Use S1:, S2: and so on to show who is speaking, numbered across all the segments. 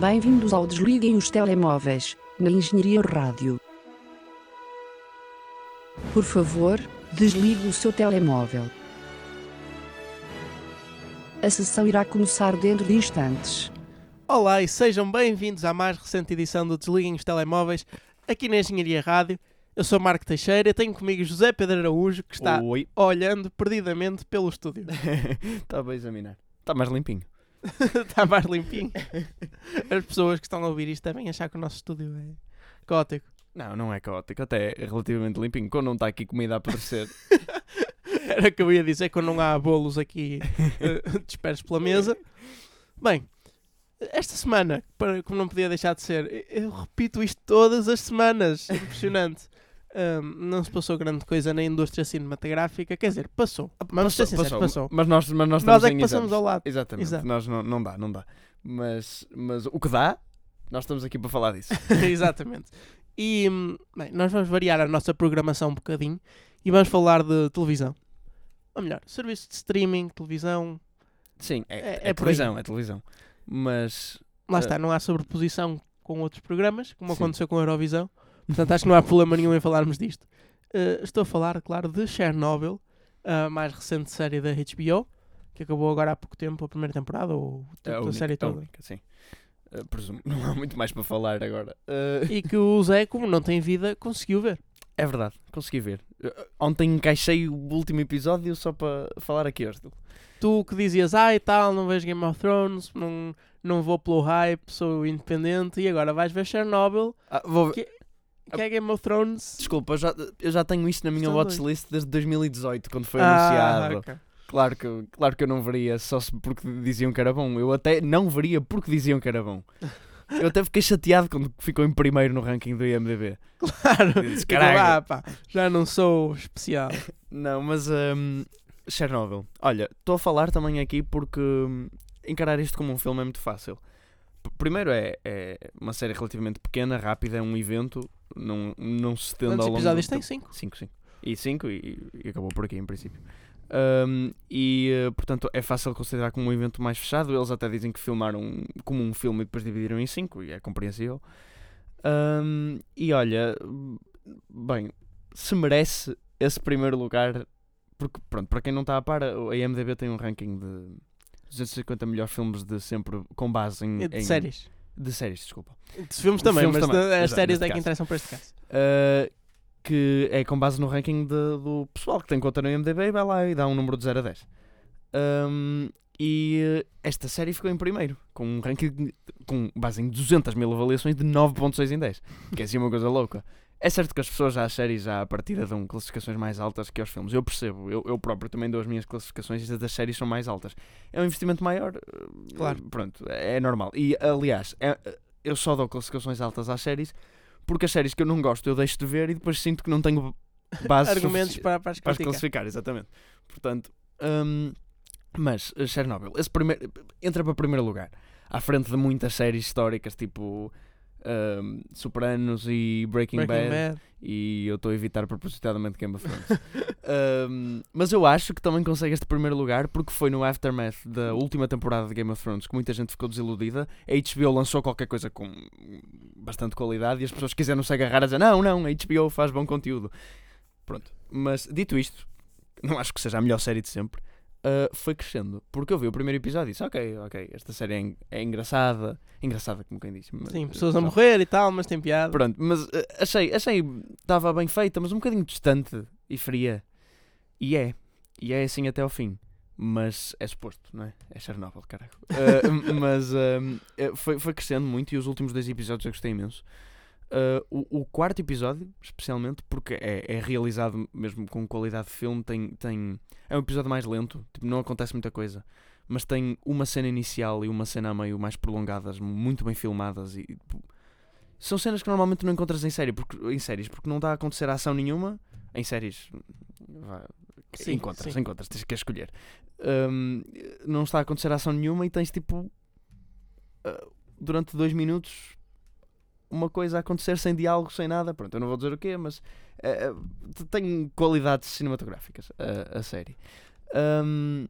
S1: Bem-vindos ao Desliguem os Telemóveis, na Engenharia Rádio. Por favor, desligue o seu telemóvel. A sessão irá começar dentro de instantes.
S2: Olá e sejam bem-vindos à mais recente edição do Desliguem os Telemóveis, aqui na Engenharia Rádio. Eu sou Marco Teixeira, tenho comigo José Pedro Araújo, que está
S3: Oi.
S2: olhando perdidamente pelo estúdio.
S3: Estava a examinar. Está mais limpinho.
S2: Está mais limpinho. As pessoas que estão a ouvir isto devem achar que o nosso estúdio é caótico.
S3: Não, não é caótico. Até é relativamente limpinho. Quando não está aqui comida a apodrecer.
S2: Era o que eu ia dizer quando não há bolos aqui eh, dispersos pela mesa. Bem, esta semana, para, como não podia deixar de ser, eu repito isto todas as semanas. Impressionante. Ahm, não se passou grande coisa na indústria cinematográfica. Quer dizer, passou. Vamos ser sinceros, passou.
S3: Mas nós, mas nós,
S2: Nós é que passamos
S3: exames.
S2: ao lado.
S3: Exatamente.
S2: Exato.
S3: Nós não, não dá, não dá. Mas, mas o que dá, nós estamos aqui para falar disso.
S2: Exatamente. E, bem, nós vamos variar a nossa programação um bocadinho e vamos falar de televisão. Ou melhor, serviços de streaming, televisão.
S3: Sim,
S2: É-
S3: é,
S2: é
S3: é, televisão, é televisão. Mas
S2: Lá
S3: Eh.
S2: está, não há sobreposição com outros programas, como
S3: Sim.
S2: aconteceu com a Eurovisão. Portanto, acho que não há problema nenhum em falarmos disto. Eh, estou a falar, claro, de Chernobyl, a mais recente série da HBO, que acabou agora há pouco tempo a primeira temporada, ou
S3: é a
S2: a,
S3: única,
S2: série
S3: a
S2: toda.
S3: única, sim. Eh, presumo. Não há muito mais para falar agora. Eh,
S2: E que o Zé, como não tem vida, conseguiu ver.
S3: é verdade, consegui ver. Ontem encaixei o último episódio só para falar aqui hoje.
S2: tu que dizias, ah e tal, não vejo Game of Thrones, não, não vou pelo hype, sou independente, e agora vais ver Chernobyl,
S3: Ah, vou ver-
S2: Que- que é Game of Thrones.
S3: Desculpa, eu já, eu já tenho isto na minha
S2: Estão
S3: watchlist desde 2018, quando foi
S2: Ah,
S3: anunciado.
S2: ok.
S3: Claro, que, eu- claro que eu não veria só porque diziam que era bom. Eu até não veria porque diziam que era bom. Eu até fiquei chateado quando ficou em primeiro no ranking do IMDB.
S2: Claro,
S3: Disse, "Caralho."
S2: ah, pá, já não sou especial.
S3: Não, mas hum, Chernobyl. Olha, estou a falar também aqui porque hum, encarar isto como um filme é muito fácil. Primeiro é, é uma série relativamente pequena, rápida, é um evento, não, não se estende
S2: Quantos
S3: ao longo
S2: episódios tem?
S3: tempo.
S2: Cinco?
S3: 5, 5. E 5 e, e acabou por aqui em princípio. Um, e eh, portanto é fácil considerar como um evento mais fechado. Eles até dizem que filmaram como um filme e depois dividiram em 5 e é compreensível. Um, e olha, bem, se merece esse primeiro lugar, porque pronto, para quem não está a par, a IMDB tem um ranking de 250 melhores filmes de sempre com base em,
S2: de
S3: em-
S2: séries.
S3: De séries, desculpa.
S2: De filmes também,
S3: filmes
S2: mas
S3: também,
S2: de- as séries é que interessam para este caso.
S3: Uh, que é com base no ranking de- do pessoal que tem conta no IMDB e vai lá e dá um número de 0 a 10. Um, e uh, esta série ficou em primeiro, com um ranking com base em 200 mil avaliações de 9.6 em 10, que é assim uma coisa louca. É certo que as pessoas às séries já à partida dão classificações mais altas que aos filmes. Eu percebo, eu, eu próprio também dou as minhas classificações e as das séries são mais altas. É um investimento maior, uh,
S2: Claro.
S3: Pronto, é normal. E aliás, é- eu só dou classificações altas às séries porque as séries que eu não gosto eu deixo de ver e depois sinto que não tenho base
S2: Argumentos para, para as
S3: para as classificar, exatamente. Portanto, hum, mas uh, Chernobyl, esse primeiro, entra para primeiro lugar, à frente de muitas séries históricas tipo hum, Sopranos e Breaking,
S2: Breaking
S3: Bad,
S2: Bad.
S3: e eu estou a evitar propositadamente Game of Thrones. Um, mas eu acho que também consegue este primeiro lugar porque foi no aftermath da última temporada de Game of Thrones que muita gente ficou desiludida. A HBO lançou qualquer coisa com bastante qualidade e as pessoas quiseram se agarrar a dizer: Não, não, a HBO faz bom conteúdo. Pronto, mas dito isto, não acho que seja a melhor série de sempre. Uh, foi crescendo porque eu vi o primeiro episódio e disse: Ok, ok, esta série é, en- é engraçada. Engraçada, como quem diz. mas-
S2: Sim, pessoas a morrer e tal, mas tem piada.
S3: Pronto, mas eh, achei, achei estava bem feita, mas um bocadinho distante e fria. E é, e é assim até ao fim. Mas é suposto, não é? É Chernobyl, caralho. Eh, mas ehm, eh, foi, foi crescendo muito e os últimos dois episódios eu gostei imenso. Eh, o, o quarto episódio, especialmente, porque é, é realizado mesmo com qualidade de filme, tem, tem, é um episódio mais lento, tipo, não acontece muita coisa. Mas tem uma cena inicial e uma cena a meio mais prolongadas, muito bem filmadas e tipo, são cenas que normalmente não encontras em série, porque, em séries, porque não está a acontecer ação nenhuma. Em séries, vá,
S2: Sim,
S3: encontras,
S2: sim.
S3: encontras, tens que escolher. Hum, não está a acontecer ação nenhuma e tens tipo uh, durante dois minutos uma coisa a acontecer sem diálogo, sem nada. Pronto, eu não vou dizer o quê, mas uh, uh, tem qualidades cinematográficas a, a série. Hum,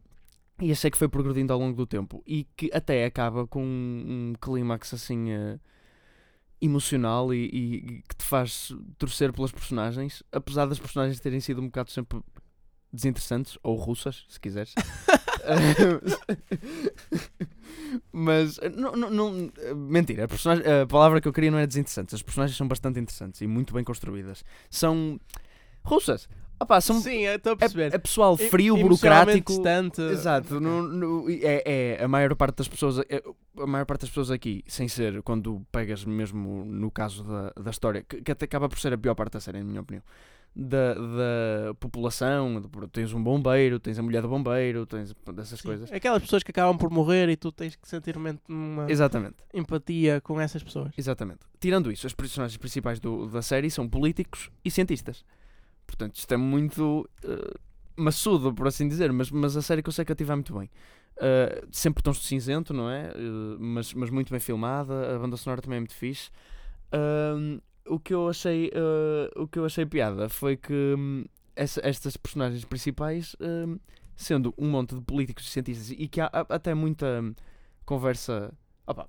S3: E achei que foi progredindo ao longo do tempo. E que até acaba com um, um clímax assim eh, emocional e, e- e que te faz torcer pelas personagens, apesar das personagens terem sido um bocado sempre desinteressantes, ou russas, se quiseres. Mas eh, não, não, não- eh, mentira, a, personagem- a palavra que eu queria não é desinteressantes. As personagens são bastante interessantes e muito bem construídas. São russas. Opá, são,
S2: Sim, estou a perceber.
S3: é, é pessoal
S2: E-
S3: frio,
S2: emocionalmente
S3: burocrático.
S2: distante.
S3: Exato, no- no- é, é a maior parte das pessoas é- a maior parte das pessoas aqui, sem ser quando pegas mesmo no caso da, da história, que, que até acaba por ser a pior parte da série, na minha opinião, da, da população, de- tens um bombeiro, tens a mulher do bombeiro, tens dessas
S2: Sim.
S3: coisas.
S2: Aquelas pessoas que acabam por morrer e tu tens que sentir uma,
S3: Exatamente,
S2: empatia com essas pessoas.
S3: exatamente. Tirando isso, os personagens principais do- da série são políticos e cientistas. Portanto, isto é muito eh, maçudo, por assim dizer, mas, mas a série consegue cativar muito bem. Uh, sempre tons de cinzento, não é? Uh, mas, mas muito bem filmada. A banda sonora também é muito fixe. Um, o que eu achei uh, o que eu achei piada foi que hum, essa- estas personagens principais hum, sendo um monte de políticos e cientistas e que há, há até muita hum, conversa opa,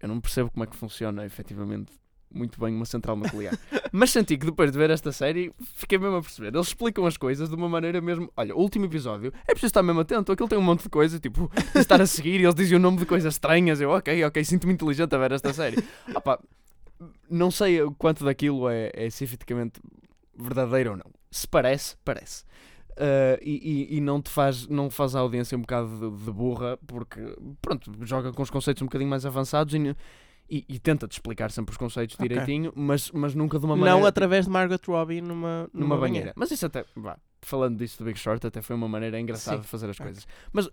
S3: eu não percebo como é que funciona efetivamente muito bem uma central nuclear. Mas senti que depois de ver esta série fiquei mesmo a perceber. Eles explicam as coisas de uma maneira mesmo olha, o último episódio é preciso estar mesmo atento aquilo tem um monte de coisas tipo de estar a seguir e eles dizem o nome de coisas estranhas eu ok, ok, sinto-me inteligente a ver esta série. Opa, não sei o quanto daquilo é, é cientificamente verdadeiro ou não. Se parece, parece. Uh, e, e- e não te faz, não faz a audiência um bocado de, de burra, porque pronto, joga com os conceitos um bocadinho mais avançados e, e, e tenta-te explicar sempre os conceitos
S2: Ok.
S3: direitinho, mas, mas nunca de uma maneira.
S2: Não através de Margot Robbie numa,
S3: numa banheira. Mas isso até, vá, falando disso do Big Short, até foi uma maneira engraçada
S2: Sim.
S3: de fazer as coisas. Mas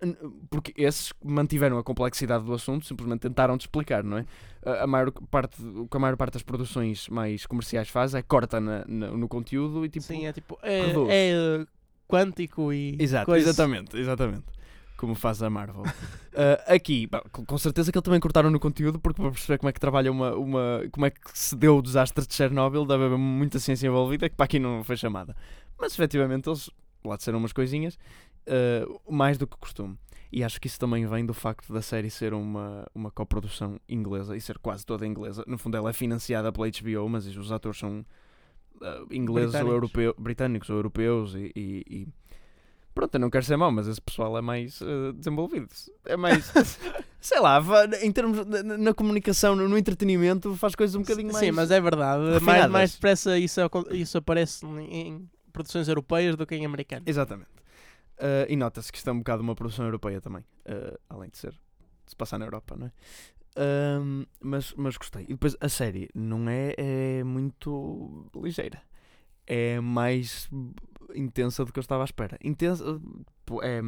S3: porque esses mantiveram a complexidade do assunto, simplesmente tentaram te explicar, não é? A, maior parte, o que a maior parte das produções mais comerciais faz é corta na- na- no conteúdo e tipo.
S2: Sim, é tipo. É, é, uh, quântico e.
S3: Exato, exatamente, exatamente. Como faz a Marvel. Uh, aqui, bom, com com certeza que eles também cortaram no conteúdo, porque para perceber como é que trabalha uma. uma como é que se deu o desastre de Chernobyl, deve haver muita ciência envolvida que para aqui não foi chamada. Mas efetivamente eles lá disseram umas coisinhas, uh, mais do que costume. E acho que isso também vem do facto da série ser uma, uma coprodução inglesa e ser quase toda inglesa. No fundo, ela é financiada pela HBO, mas os atores são uh, ingleses ou
S2: Britânicos.
S3: europeus, britânicos ou europeus e- e- e Pronto, eu não quero ser mau, mas esse pessoal é mais eh, desenvolvido. É mais. sei lá, em termos. Na, na comunicação, no, no entretenimento, faz coisas um bocadinho mais.
S2: Sim, mas é verdade. Mais, mais depressa isso, isso aparece em produções europeias do que em americanas.
S3: Exatamente. Eh, e nota-se que isto é um bocado uma produção europeia também. eh, além de ser. de se passar na Europa, não é? Mas, mas gostei. E depois a série não é, é muito ligeira. É mais intensa do que eu estava à espera. Intensa. É.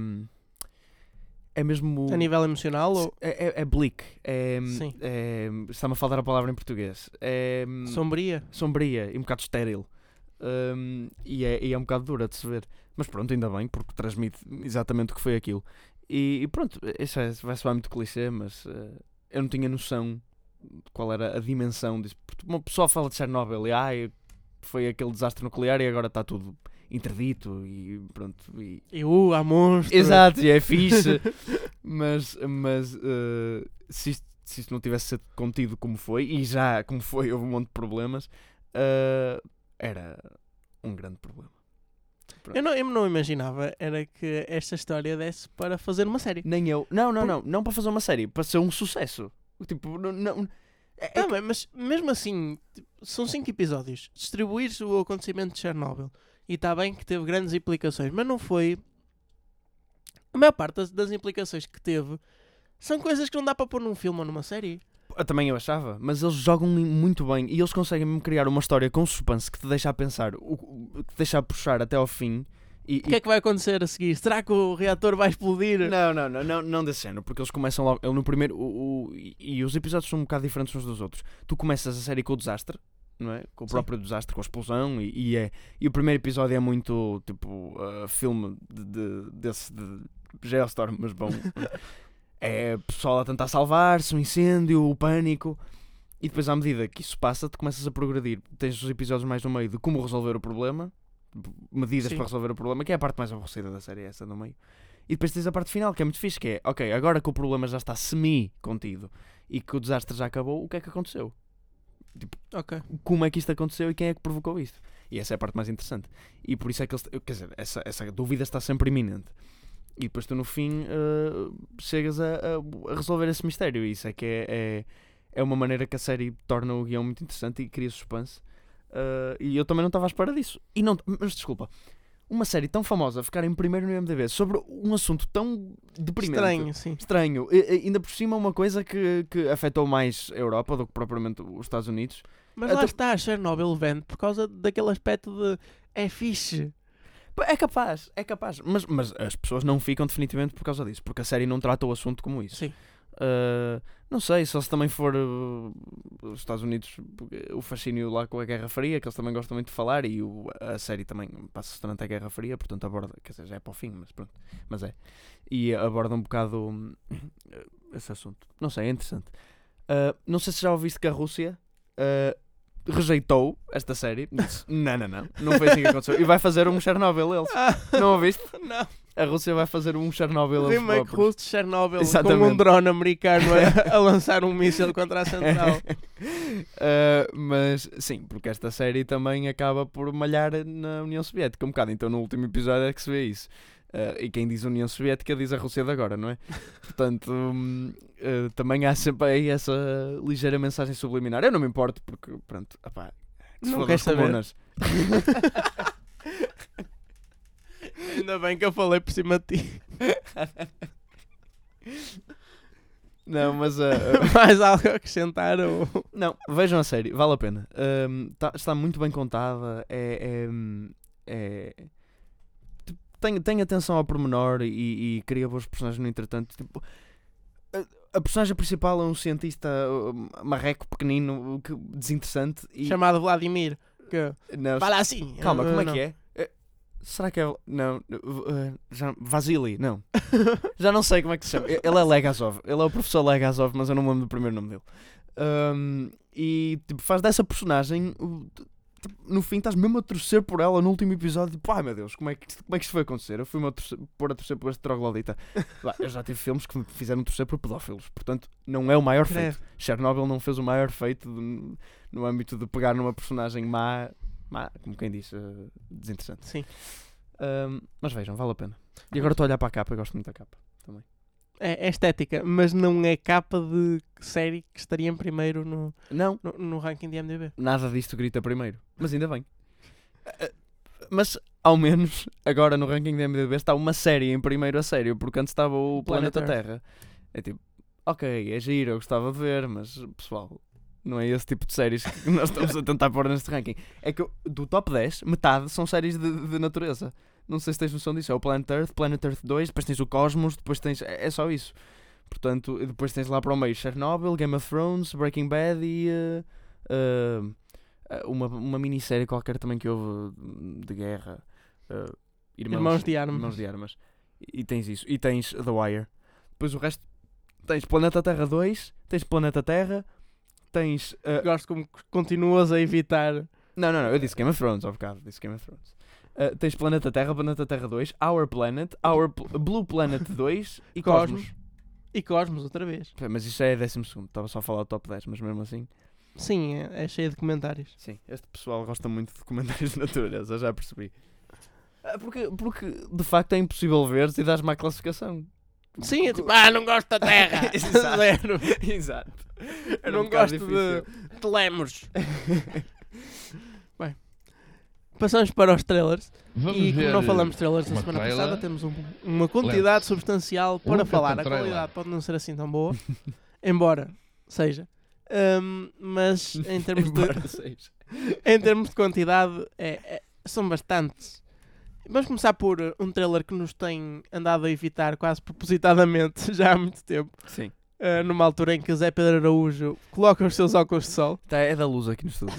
S3: É mesmo.
S2: A nível emocional ou
S3: É, é, é bleak. É,
S2: Sim.
S3: é, Está-me a faltar a palavra em português. É
S2: sombria?
S3: sombria e um bocado estéril. Um, e, é, e é um bocado dura de se ver. Mas pronto, ainda bem, porque transmite exatamente o que foi aquilo. E, e pronto, isso é, vai soar muito clichê, mas eh, eu não tinha noção de qual era a dimensão disso. Porque Uma pessoa fala de Chernobyl e ai, foi aquele desastre nuclear e agora está tudo interdito e pronto. E,
S2: E uh, há monstros.
S3: Exato, e é fixe. mas mas eh, se, isto, se isto não tivesse sido contido como foi, e já como foi, houve um monte de problemas, eh, era um grande problema.
S2: Eu não, eu não imaginava era que esta história desse para fazer uma série.
S3: Nem eu. Não, não,
S2: Por-
S3: não. Não para fazer uma série, para ser um sucesso. Tipo, não. não é- é
S2: Tá
S3: que-
S2: bem, mas mesmo assim, tipo, são cinco episódios. Distribuir o acontecimento de Chernobyl. E está bem que teve grandes implicações, mas não foi. A maior parte das, das implicações que teve são coisas que não dá para pôr num filme ou numa série.
S3: Também eu achava, mas eles jogam muito bem e eles conseguem mesmo criar uma história com suspense que te deixa a pensar, o, que te deixa a puxar até ao fim. E,
S2: O que é que vai acontecer a seguir? Será que o reator vai explodir?
S3: Não, não, não, não, não desse género, porque eles começam logo. Ele no primeiro. O, o- e, os episódios são um bocado diferentes uns dos outros. Tu começas a série com o desastre, não é? Com o
S2: Sim.
S3: próprio desastre, com a explosão, e, e é. E o primeiro episódio é muito tipo uh, filme de, de- desse de Geostorm, mas bom. é o pessoal a tentar salvar-se, um incêndio, o pânico. E depois, à medida que isso passa, tu começas a progredir. Tens os episódios mais no meio de como resolver o problema, medidas
S2: Sim.
S3: para resolver o problema, que é a parte mais aborrecida da série, essa no meio. E depois tens a parte final, que é muito fixe, que é, ok, agora que o problema já está semi-contido e que o desastre já acabou, o que é que aconteceu?
S2: Ok.
S3: Como é que isto aconteceu e quem é que provocou isto? E essa é a parte mais interessante. E por isso é que eles, quer dizer, essa, essa dúvida está sempre iminente. E depois tu no fim eh, chegas a, a- resolver esse mistério. E isso é que é, é, é uma maneira que a série torna o guião muito interessante e cria suspense. Eh, e eu também não estava à espera disso. E não, mas desculpa, uma série tão famosa ficar em primeiro no IMDb sobre um assunto tão deprimente.
S2: Estranho, sim.
S3: Estranho. E- e- ainda por cima uma coisa que, que afetou mais a Europa do que propriamente os Estados Unidos.
S2: Mas
S3: Até-
S2: lá está, a Chernobyl vende por causa daquele aspecto de é fixe.
S3: É capaz, é capaz. Mas, mas as pessoas não ficam definitivamente por causa disso, porque a série não trata o assunto como isso.
S2: Sim.
S3: Uh, não sei, só se também for uh, os Estados Unidos, o fascínio lá com a Guerra Fria, que eles também gostam muito de falar, e o- a série também passa-se durante a Guerra Fria, portanto aborda, quer dizer, já é para o fim, mas pronto, mas é. E aborda um bocado hum, esse assunto. Não sei, é interessante. Uh, não sei se já ouviste que a Rússia uh, rejeitou esta série. Disse, não, não, não, não foi assim que aconteceu. E vai fazer um Chernobyl eles.
S2: Ah,
S3: Não ouviste?
S2: não.
S3: A Rússia vai fazer um Chernobyl eles
S2: Remake
S3: próprios.
S2: russo de Chernobyl com
S3: Exatamente.
S2: um drone americano a, a lançar um míssil contra a central.
S3: Uh, mas sim, porque esta série também acaba por malhar na União Soviética um bocado, então no último episódio é que se vê isso. Uh, e quem diz União Soviética diz a Rússia de agora, não é? Portanto, hum, uh, também há sempre aí essa ligeira mensagem subliminar. Eu não me importo, porque, pronto, opá, se
S2: Não queres
S3: as
S2: saber?
S3: comunas.
S2: Ainda bem que eu falei por cima de ti.
S3: Não, mas uh,
S2: Mais algo a acrescentar? Ou...
S3: Não, vejam a série, vale a pena. Ahm, tá- está muito bem contada. É, é, é- tipo, tem, tem atenção ao pormenor e, e cria bons personagens no entretanto. Tipo, a, a personagem principal é um cientista uh, marreco pequenino, que, desinteressante. E,
S2: Chamado Vladimir. Que...
S3: não,
S2: Fala assim.
S3: calma, como é
S2: Não.
S3: que é? Eh, Será que é. Não, uh, já, Vasily, não. Já não sei como é que se chama. Ele é Legazov. Ele é o professor Legazov, mas eu não me lembro do primeiro nome dele. Um, e tipo, faz dessa personagem. Tipo, no fim, estás mesmo a torcer por ela no último episódio. Tipo, ai meu Deus, como é que, como é que isto foi acontecer? Eu fui-me a torcer, pôr a torcer por este troglodita. Eu já tive filmes que me fizeram torcer por pedófilos. Portanto, não é o maior
S2: Credo.
S3: feito. Chernobyl não fez o maior feito de- no âmbito de pegar numa personagem má, má como quem diz, eh, desinteressante.
S2: Sim.
S3: Um, mas vejam, vale a pena. E agora estou a olhar para a capa, eu gosto muito da capa.
S2: É, é estética, mas não é capa de série que estaria em primeiro no,
S3: Não,
S2: no, no ranking de MDB.
S3: nada disto grita primeiro. Mas ainda bem. Eh, Mas, ao menos, agora no ranking da MDB está uma série em primeiro a sério, porque antes estava o
S2: Planet
S3: Planeta
S2: Earth.
S3: Terra. É tipo, ok, é giro, eu gostava de ver, mas, pessoal, não é esse tipo de séries que nós estamos a tentar pôr neste ranking. É que do top 10, metade são séries de, de natureza. Não sei se tens noção disso. É o Planet Earth, Planet Earth 2, depois tens o Cosmos, depois tens. É, é só isso. Portanto, depois tens lá para o meio Chernobyl, Game of Thrones, Breaking Bad e. eh, eh, uma, uma minissérie qualquer também que houve de guerra. eh,
S2: Irmãos de Armas.
S3: Irmãos de Armas. E, e tens isso. E tens The Wire. Depois o resto. Tens Planeta Terra 2, tens Planeta Terra, tens.
S2: Gosto como continuas a evitar.
S3: não, não, não, eu disse Game of Thrones, ao bocado, disse Game of Thrones. Uh, tens Planeta Terra, Planeta Terra 2, Our Planet, Our Pl- Blue Planet 2 e
S2: Cosmos.
S3: Cosmos.
S2: E Cosmos outra vez.
S3: Mas isso já é 12, estava só a falar do top 10, mas mesmo assim.
S2: Sim, é, é cheio de comentários.
S3: Sim, este pessoal gosta muito de comentários de natureza, já percebi. Ah, Porque, porque de facto é impossível ver e dás má classificação.
S2: Sim, é tipo, ah, não gosto da Terra.
S3: Exato.
S2: Zero.
S3: Exato. Era
S2: não
S3: um
S2: gosto de, de lemos. Bem, passamos para os trailers.
S4: Vamos
S2: e como não falamos de trailers na semana
S4: trailer.
S2: passada, temos um- uma quantidade substancial para
S4: Nunca
S2: falar. A
S4: trailer.
S2: qualidade pode não ser assim tão boa, embora seja. Ahm, mas em termos, de, em termos de quantidade, é- é- são bastantes. Vamos começar por uh, um trailer que nos tem andado a evitar quase propositadamente já há muito tempo.
S3: Sim.
S2: Uh, numa altura em que Zé Pedro Araújo coloca os seus óculos de sol.
S3: Tá, é da luz aqui no estúdio.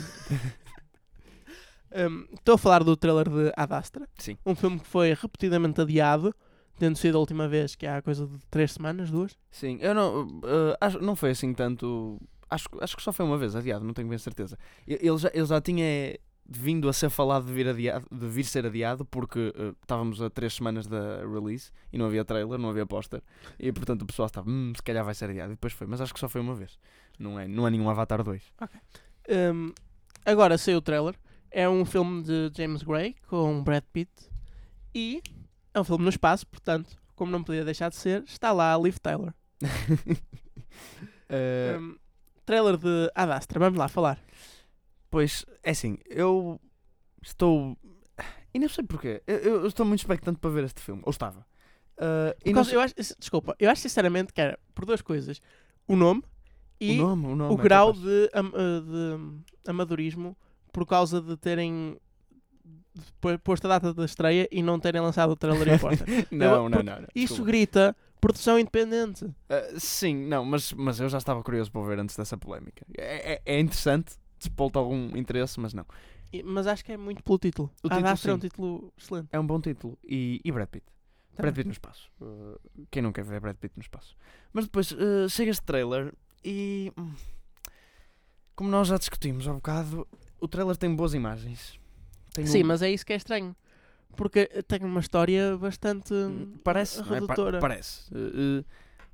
S2: Um, Estou a falar do trailer de Ad Astra.
S3: Sim.
S2: Um filme que foi repetidamente adiado, tendo sido a última vez que há coisa de três semanas, duas.
S3: Sim, eu não. eh, acho, não foi assim tanto. Acho, acho que só foi uma vez adiado, não tenho bem certeza. Ele já, ele já tinha vindo a ser falado de vir, adiado, de vir ser adiado porque eh, estávamos a três semanas da release e não havia trailer, não havia póster e portanto o pessoal estava, hum, se calhar vai ser adiado e depois foi, mas acho que só foi uma vez não é, não é nenhum Avatar 2
S2: Um, agora saiu o trailer. É um filme de James Gray com Brad Pitt. E é um filme no espaço, portanto, como não podia deixar de ser, está lá a Liv Tyler.
S3: Eh,
S2: Um, trailer de Ad Astra, vamos lá falar.
S3: Pois, é assim, eu estou. E não sei porquê. Eu, eu estou muito expectante para ver este filme. Ou estava. Uh, e não
S2: eu acho, desculpa, eu acho sinceramente que era por duas coisas: o nome e
S3: o nome, o, nome
S2: o
S3: é
S2: grau
S3: capaz.
S2: de, eh, de amadorismo por causa de terem po- posto a data da estreia e não terem lançado o trailer em porta.
S3: Não, não, não. não,
S2: Isso
S3: desculpa.
S2: grita produção independente.
S3: Uh, sim, não, mas, mas eu já estava curioso para ver antes dessa polémica. É, é, é interessante, despolta algum interesse, mas não.
S2: E- Mas acho que é muito pelo título.
S3: O título,
S2: Astra é um título excelente.
S3: É um bom título. E, e Brad Pitt. Brad
S2: Também.
S3: Pitt no espaço. Uh, quem não quer ver Brad Pitt no espaço? Mas depois uh, chega este trailer e. hum, Como nós já discutimos há bocado, o trailer tem boas imagens. Tem
S2: Sim,
S3: um-
S2: mas é isso que é estranho. Porque tem uma história bastante
S3: Hum, Parece, não é? Pa-
S2: redutora.
S3: parece. Uh, uh,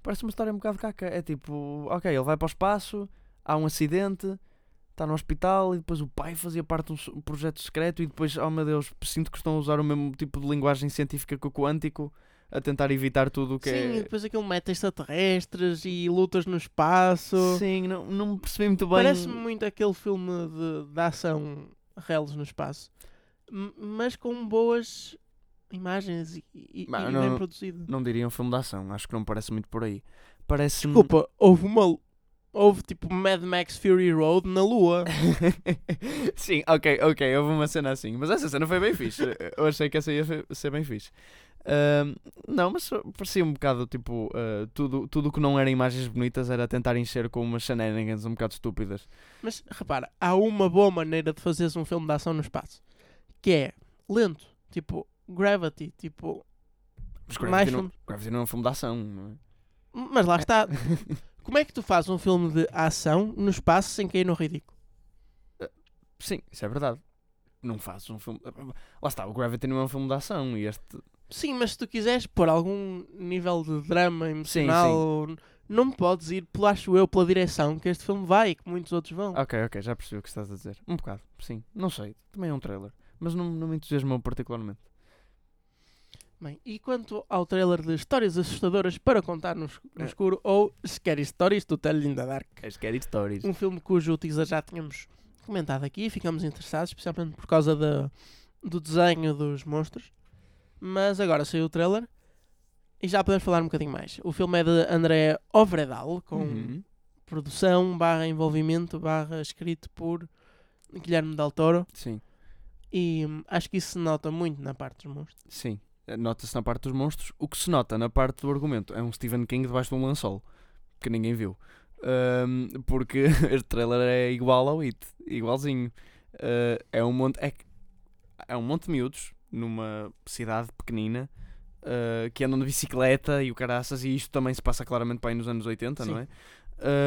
S3: parece uma história um bocado caca. É tipo, ok, ele vai para o espaço, há um acidente, está no hospital e depois o pai fazia parte de um, um projeto secreto e depois, oh meu Deus, sinto que estão a usar o mesmo tipo de linguagem científica que o quântico a tentar evitar tudo o que
S2: Sim,
S3: é.
S2: e depois aquilo mete extraterrestres e lutas no espaço.
S3: Sim, não, não me percebi muito bem.
S2: Parece-me muito aquele filme de, de ação reles no espaço. Mas com boas imagens e, e- e
S3: não-
S2: bem produzido.
S3: Não diria um filme de ação, acho que não me parece muito por aí. Parece
S2: Desculpa, houve uma. Houve tipo Mad Max Fury Road na Lua.
S3: Sim, ok, ok, houve uma cena assim. Mas essa cena foi bem fixe. Eu achei que essa ia ser bem fixe. Ahm, não, mas parecia um bocado tipo. ah, tudo tudo que não era imagens bonitas era tentar encher com umas shenanigans um bocado estúpidas.
S2: Mas repara, há uma boa maneira de fazeres um filme de ação no espaço. Que é lento. Tipo, Gravity. Tipo.
S3: Mas
S2: Mais
S3: Gravity, não,
S2: filmes-
S3: Gravity não é um filme de ação, não é?
S2: Mas lá está. Como é que tu fazes um filme de ação no espaço sem cair no ridículo?
S3: Sim, isso é verdade. Não fazes um filme. Lá está, o Gravity não é um filme de ação e este.
S2: Sim, mas se tu quiseres pôr algum nível de drama emocional, não podes ir, pelo acho eu, pela direção que este filme vai e que muitos outros vão.
S3: Ok, ok, já percebi o que estás a dizer. Um bocado, sim. Não sei, também é um trailer. Mas não, não me entusiasmou particularmente.
S2: Bem, e quanto ao trailer de histórias assustadoras para contar no, no
S3: É.
S2: escuro ou Scary Stories to Tell in the Dark,
S3: É Scary Stories.
S2: um filme cujo teaser já tínhamos comentado aqui e ficamos interessados, especialmente por causa da, do desenho dos monstros. Mas agora saiu o trailer e já podemos falar um bocadinho mais. O filme é de André Ovredal, com
S3: Uhum.
S2: produção, barra envolvimento, barra escrito por Guilherme Del Toro.
S3: Sim,
S2: E hum, acho que isso se nota muito na parte dos monstros.
S3: sim. Nota-se na parte dos monstros. O que se nota na parte do argumento é um Stephen King debaixo de um lençol. Que ninguém viu. Ahm, porque este trailer é igual ao It. Igualzinho. Ah, é um monte. É, é um monte de miúdos numa cidade pequenina. ah, que andam de bicicleta e o caraças, e isto também se passa claramente para aí nos anos 80, não
S2: Sim.
S3: é?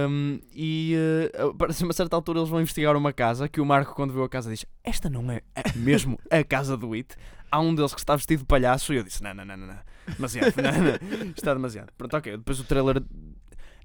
S3: Um, e uh, parece uma certa altura eles vão investigar uma casa que o Marco, quando viu a casa, diz: Esta não é, é mesmo a casa do It. Há um deles que está vestido de palhaço e eu disse: Não, não, não, não, não. Demasiado, não, não. Está demasiado. Pronto, ok. Depois o trailer.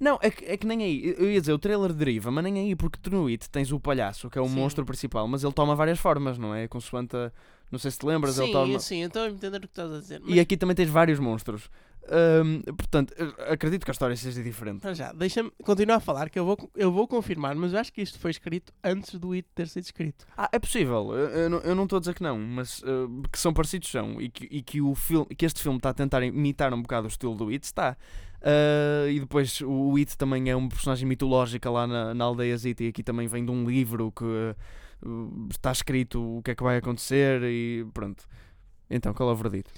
S3: Não, é que, é que nem aí. Eu ia dizer, o trailer deriva, mas nem aí, porque tu no It tens o palhaço, que é o
S2: Sim.
S3: monstro principal, mas ele toma várias formas, não é? Consoante a. Não sei se te lembras, ele
S2: sim,
S3: toma.
S2: sim, então eu entender o que estás a dizer.
S3: E aqui também tens vários monstros. Um, portanto, acredito que a história seja diferente.
S2: Para já, deixa-me continuar a falar que eu vou, eu vou confirmar, mas eu acho que isto foi escrito antes do It ter sido escrito.
S3: Ah, é possível. Eu, eu não- estou a dizer que não, mas uh, que são parecidos são. E que, e que, o filme, que este filme está a tentar imitar um bocado o estilo do It, está. Uh, e depois o It também é uma personagem mitológica lá na, na aldeia Zita e aqui também vem de um livro que está escrito o que é que vai acontecer e pronto. Então, qual é o verdito?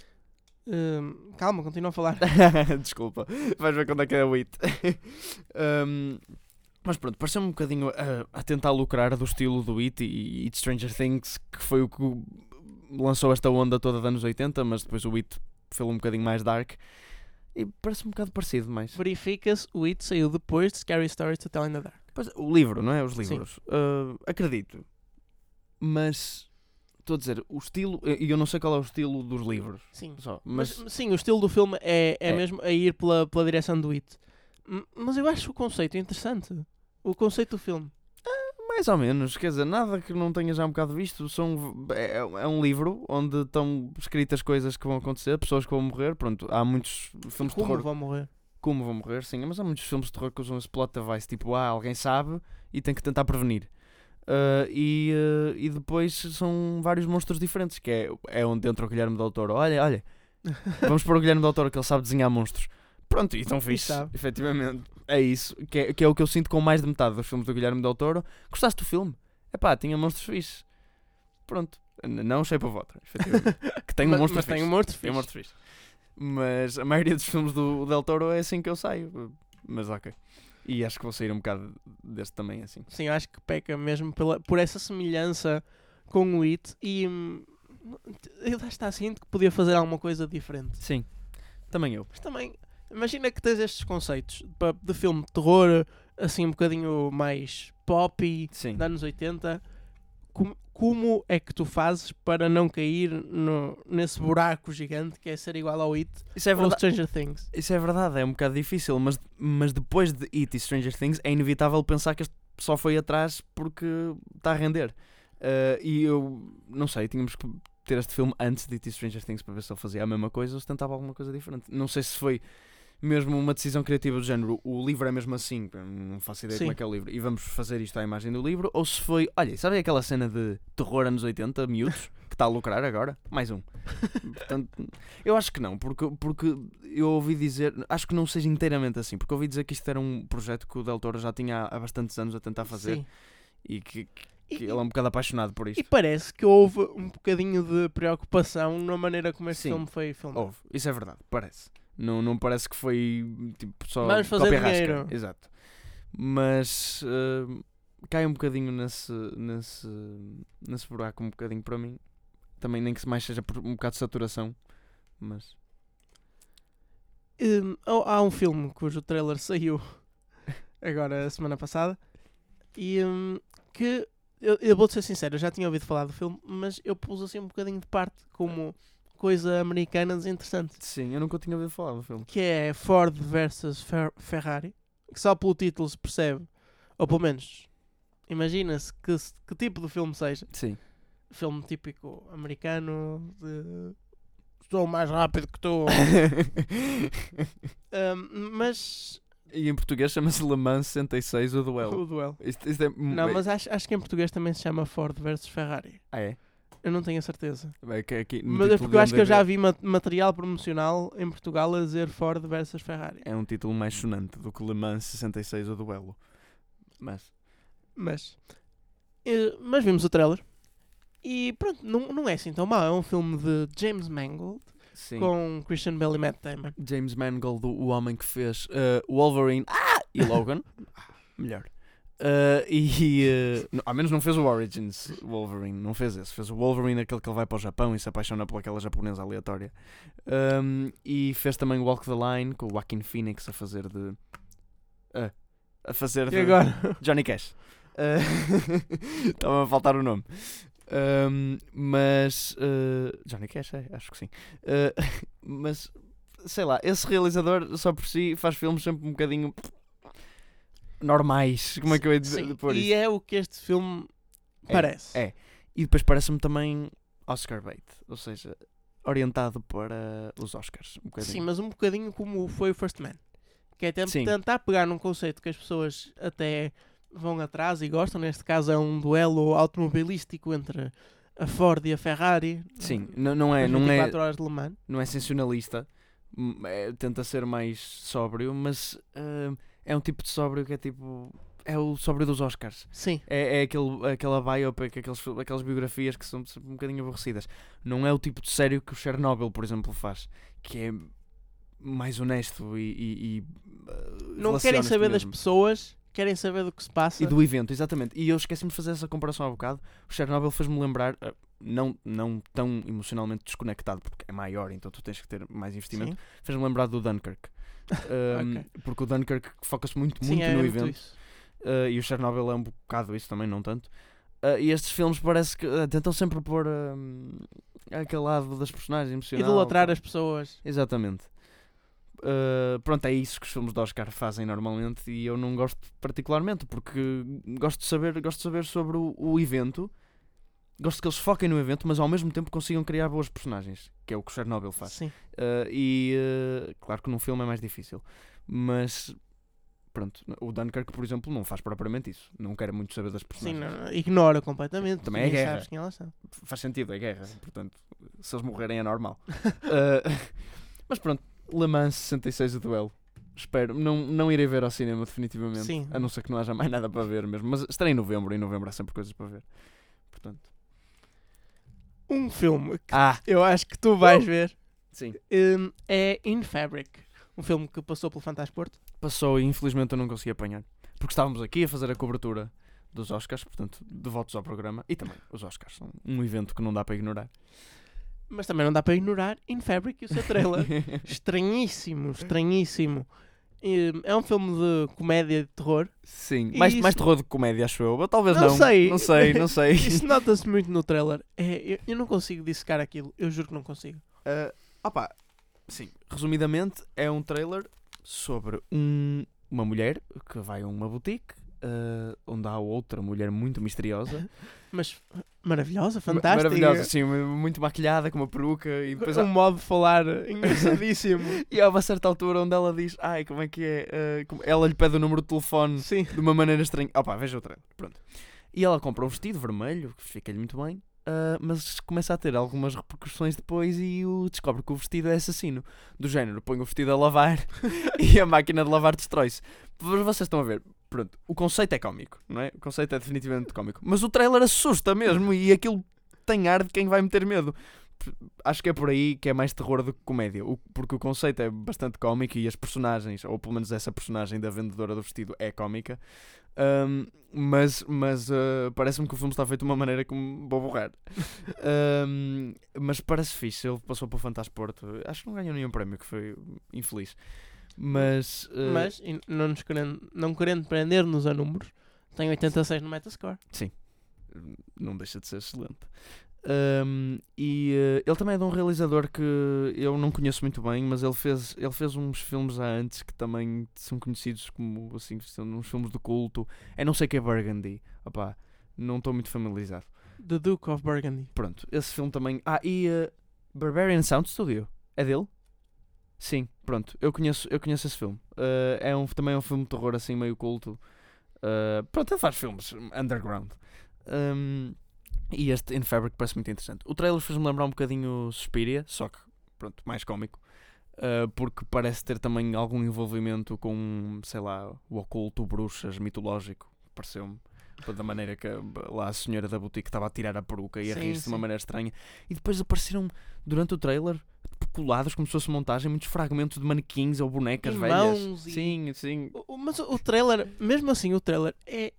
S2: Hum, calma, continua a falar.
S3: Desculpa, vais ver quando é que é o It. Um, mas pronto, pareceu-me um bocadinho a, a tentar lucrar do estilo do It e, e de Stranger Things, que foi o que lançou esta onda toda dos anos 80, mas depois o It foi um bocadinho mais dark. E parece um bocado parecido, mas.
S2: Verifica-se, o It saiu depois de Scary Stories to Tell in the Dark.
S3: Pois, o livro, não é? Os livros. Uh, acredito. Mas Estou a dizer, o estilo, e eu não sei qual é o estilo dos livros,
S2: Sim.
S3: só,
S2: Mas,
S3: mas,
S2: sim, o estilo do filme é, é,
S3: É.
S2: mesmo a ir pela, pela direção do It. Mas eu acho o conceito interessante. O conceito do filme.
S3: mais ou menos, quer dizer, nada que não tenha já um bocado visto. São, é, é um livro onde estão escritas coisas que vão acontecer, pessoas que vão morrer. Pronto, há muitos filmes de
S2: Como
S3: terror
S2: vão morrer?
S3: como vão morrer, sim, mas há muitos filmes de terror que usam esse plot device, tipo, ah, alguém sabe e tem que tentar prevenir. Ah, e, ah, e depois são vários monstros diferentes, que é, é onde entra o Guilherme Del Toro. Olha, olha, vamos pôr o Guilherme Del Toro que ele sabe desenhar monstros. Pronto, e estão fixe, efetivamente. É isso, que é, que é o que eu sinto com mais de metade dos filmes do Guilherme Del Toro. Gostaste do filme? Epá, tinha monstros fixes. Pronto, não Shape of Water, efetivamente. que tem um
S2: mas,
S3: monstro
S2: mas
S3: fixe.
S2: tem um monstro
S3: Tem um monstro fixe. Mas a maioria dos filmes do Del Toro é assim que eu saio. Mas ok. E acho que vou sair um bocado deste também assim.
S2: Sim, eu acho que peca mesmo pela, por essa semelhança com o It e hum, eu lá está sinto que podia fazer alguma coisa diferente.
S3: Sim, também eu.
S2: Mas também, imagina que tens estes conceitos de filme de terror, assim um bocadinho mais pop e
S3: Sim.
S2: de anos 80. Como, como é que tu fazes para não cair no, nesse buraco gigante que é ser igual ao It
S3: Isso é
S2: ou
S3: verdade.
S2: Stranger Things?
S3: Isso é verdade, é um bocado difícil, mas, mas depois de It e Stranger Things é inevitável pensar que este só foi atrás porque está a render. Ah, e eu não sei, tínhamos que ter este filme antes de It e Stranger Things para ver se ele fazia a mesma coisa ou se tentava alguma coisa diferente. Não sei se foi mesmo uma decisão criativa do género, o livro é mesmo assim, não faço ideia
S2: Sim.
S3: como é que é o livro, e vamos fazer isto à imagem do livro, ou se foi, olha, sabe aquela cena de terror anos 80, miúdos, que está a lucrar agora? Mais um. Portanto, eu acho que não, porque, porque eu ouvi dizer, acho que não seja inteiramente assim, porque ouvi dizer que isto era um projeto que o Del Toro já tinha há há bastantes anos a tentar fazer
S2: Sim.
S3: e que, que
S2: E,
S3: ele é um bocado apaixonado por isto.
S2: e parece que houve um bocadinho de preocupação na maneira como este
S3: Sim.
S2: filme foi filmado.
S3: Houve, isso é verdade, parece. Não, não parece que foi tipo só
S2: Vamos fazer dinheiro.
S3: Exato. Mas eh, cai um bocadinho nesse, nesse, nesse buraco um bocadinho para mim. Também nem que mais seja por um bocado de saturação. Mas
S2: Hum, há há um filme cujo trailer saiu agora a semana passada e hum, que eu, eu vou-te ser sincero, eu já tinha ouvido falar do filme, mas eu pus assim um bocadinho de parte como coisa americana desinteressante,
S3: sim, eu nunca tinha ouvido falar do filme.
S2: que é Ford versus Fer- Ferrari, que só pelo título se percebe, ou pelo menos imagina-se que, que tipo de filme seja.
S3: Sim.
S2: Filme típico americano de sou mais rápido que tu. Hum, mas
S3: e em português chama-se Le Mans 66 o duelo.
S2: o duelo.
S3: Isto, isto é,
S2: Não, mas acho, acho que em português também se chama Ford versus Ferrari.
S3: Ah, é?
S2: Eu não tenho a certeza.
S3: É que aqui
S2: Mas é porque eu acho que eu já
S3: IMDb
S2: vi ma- material promocional em Portugal a dizer Ford versus Ferrari.
S3: É um título mais sonante do que Le Mans 66 o duelo. Mas.
S2: Mas, eh, mas vimos o trailer. E pronto, não, não é assim tão mau. É um filme de James Mangold
S3: Sim.
S2: com Christian Bale e Matt Damon.
S3: James Mangold, o homem que fez uh, Wolverine ah! e Logan. Melhor. Uh, e uh, ao menos não fez o Origins Wolverine, não fez esse. Fez o Wolverine, aquele que ele vai para o Japão e se apaixona por aquela japonesa aleatória. Um, e fez também Walk the Line com o Joaquin Phoenix a fazer de. uh, a fazer
S2: E
S3: de
S2: agora?
S3: Johnny Cash. Uh, Estava a faltar o nome. Um, mas. Johnny Cash, é, acho que sim. Mas, sei lá, esse realizador só por si faz filmes sempre um bocadinho. Normais. Como é que eu ia dizer
S2: Sim,
S3: pôr
S2: e
S3: isso?
S2: é o que este filme
S3: É,
S2: parece.
S3: é. E depois parece-me também Oscar bait. Ou seja, orientado para os Oscars. Um.
S2: Sim, mas um bocadinho como foi o First Man. Que é tentar pegar num conceito que as pessoas até vão atrás e gostam. Neste caso é um duelo automobilístico entre a Ford e a Ferrari.
S3: Sim, não, não é. Não é
S2: 24 horas de Le Mans.
S3: não é sensacionalista, é- tenta ser mais sóbrio, mas hum, é um tipo de sóbrio que é tipo. É o sóbrio dos Oscars.
S2: Sim.
S3: É, é aquele, aquela biopic, aqueles, aquelas biografias que são um bocadinho aborrecidas. Não é o tipo de sério que o Chernobyl, por exemplo, faz, que é mais honesto e. e, e, uh,
S2: Não querem saber das
S3: mesmo.
S2: pessoas, querem saber do que se passa.
S3: E do evento, exatamente. E eu esqueci-me de fazer essa comparação há bocado. O Chernobyl fez-me lembrar, uh, não, não tão emocionalmente desconectado, porque é maior, então tu tens que ter mais investimento. Fez-me lembrar do Dunkirk. Um,
S2: Ok.
S3: Porque o Dunkirk foca-se muito,
S2: Sim,
S3: muito
S2: é
S3: no
S2: muito
S3: evento
S2: isso.
S3: uh, e o Chernobyl é um bocado isso também, não tanto. Ah, e estes filmes parece que ah, tentam sempre pôr hum, aquele lado das personagens emocional.
S2: Idolatrar as pessoas.
S3: Exatamente. Uh, pronto, é isso que os filmes de Oscar fazem normalmente e eu não gosto particularmente porque gosto de saber, gosto de saber sobre o, o evento, gosto que eles foquem no evento, mas ao mesmo tempo consigam criar boas personagens, que é o que o Chernobyl faz.
S2: Sim.
S3: Uh, e uh, claro que num filme é mais difícil, mas pronto, o Dunkirk, por exemplo, não faz propriamente isso. Não quer muito saber das
S2: Sim,
S3: personagens.
S2: não, não, ignora completamente.
S3: Também é guerra. Faz sentido, é guerra, portanto, se eles morrerem é normal. Uh, mas pronto, Le Mans 66 o duelo. Espero, não, não irei ver ao cinema definitivamente,
S2: Sim.
S3: a não ser que não haja mais nada para ver mesmo, mas estarei em novembro e em novembro há sempre coisas para ver. Portanto,
S2: Um filme que
S3: ah,
S2: eu acho que tu vais ver
S3: sim.
S2: hum, é In Fabric. Um filme que passou pelo Fantasporto.
S3: Passou e infelizmente eu não consegui apanhar, porque estávamos aqui a fazer a cobertura dos Oscars, portanto, de votos ao programa, e também os Oscars são um evento que não dá para ignorar.
S2: Mas também não dá para ignorar In Fabric e o seu trailer. estranhíssimo, estranhíssimo. É um filme de comédia de terror.
S3: Sim,
S2: E
S3: mais,
S2: isso-
S3: mais terror de comédia, acho eu. Ou Talvez
S2: Não
S3: não.
S2: sei.
S3: Não sei, não sei.
S2: Isso nota-se muito no trailer. É, eu, eu não consigo dissecar aquilo. Eu juro que não consigo.
S3: Uh, opa, sim, resumidamente é um trailer sobre um- uma mulher que vai a uma boutique uh, onde há outra mulher muito misteriosa,
S2: Mas maravilhosa,
S3: Ma-
S2: fantástica.
S3: maravilhosa, sim, muito maquilhada, com uma peruca e depois há,
S2: Um modo de falar engraçadíssimo.
S3: e há uma certa altura onde ela diz, ai, como é que é? Uh, como- ela lhe pede o número de telefone
S2: Sim.
S3: de uma maneira estranha. Opa, veja o trailer, pronto. E ela compra um vestido vermelho, que fica-lhe muito bem, ah, mas começa a ter algumas repercussões depois e o, descobre que o vestido é assassino. Do género, põe o vestido a lavar e a máquina de lavar destrói-se. Vocês estão a ver, pronto, o conceito é cómico, não é? O conceito é definitivamente cómico. Mas o trailer assusta mesmo e aquilo tem ar de quem vai meter medo. Acho que é por aí que é mais terror do que comédia, o- porque o conceito é bastante cómico e as personagens, ou pelo menos essa personagem da vendedora do vestido é cómica. Ahm, mas mas ah, parece-me que o filme está feito de uma maneira que me vou borrar. Ahm, mas parece fixe. Ele passou para o Fantasporto. Acho que não ganhou nenhum prémio, que foi infeliz. Mas, ah,
S2: Mas, e não, nos querendo, não querendo prender-nos a números, tem 86 no Metascore.
S3: não deixa de ser excelente. Ahm, e eh, ele também é de um realizador que eu não conheço muito bem, mas ele fez, ele fez uns filmes há antes que também são conhecidos como assim, são uns filmes de culto. É não sei que é Burgundy. Opá, não estou muito familiarizado.
S2: The Duke of Burgundy.
S3: Pronto, esse filme também. Ah, e eh, Barbarian Sound Studio. É dele? Sim, pronto, eu conheço, eu conheço esse filme. Eh, é um, também é um filme de terror assim meio culto. Eh, pronto, ele faz filmes underground. Um, e este In Fabric parece muito interessante. O trailer fez-me lembrar um bocadinho Suspiria, só que, pronto, mais cómico. Uh, porque parece ter também algum envolvimento com, sei lá, o oculto, bruxas, mitológico. Pareceu-me. Da maneira que uh, lá a senhora da boutique estava a tirar a peruca e a rir-se de uma maneira estranha. E depois apareceram, durante o trailer, colados como se fosse montagem, muitos fragmentos de manequins ou bonecas
S2: E
S3: velhas.
S2: mãos e-
S3: Sim, sim.
S2: Mas o trailer, mesmo assim, o trailer é,